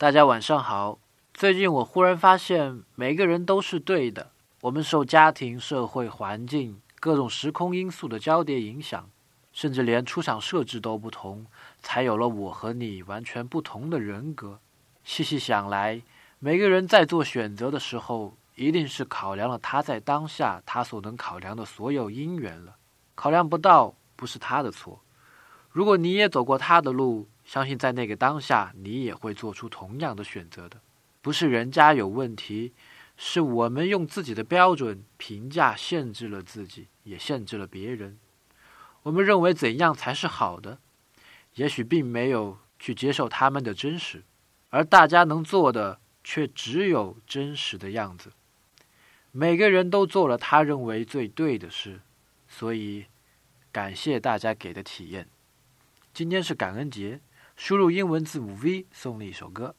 大家晚上好。最近我忽然发现，每个人都是对的。我们受家庭、社会环境、各种时空因素的交叠影响，甚至连出场设置都不同，才有了我和你完全不同的人格。细细想来，每个人在做选择的时候，一定是考量了他在当下他所能考量的所有因缘了。考量不到，不是他的错。如果你也走过他的路，相信在那个当下，你也会做出同样的选择的。不是人家有问题，是我们用自己的标准评价限制了自己，也限制了别人。我们认为怎样才是好的，也许并没有去接受他们的真实，而大家能做的却只有真实的样子。每个人都做了他认为最对的事，所以感谢大家给的体验。今天是感恩节。输入英文字母 V，送你一首歌。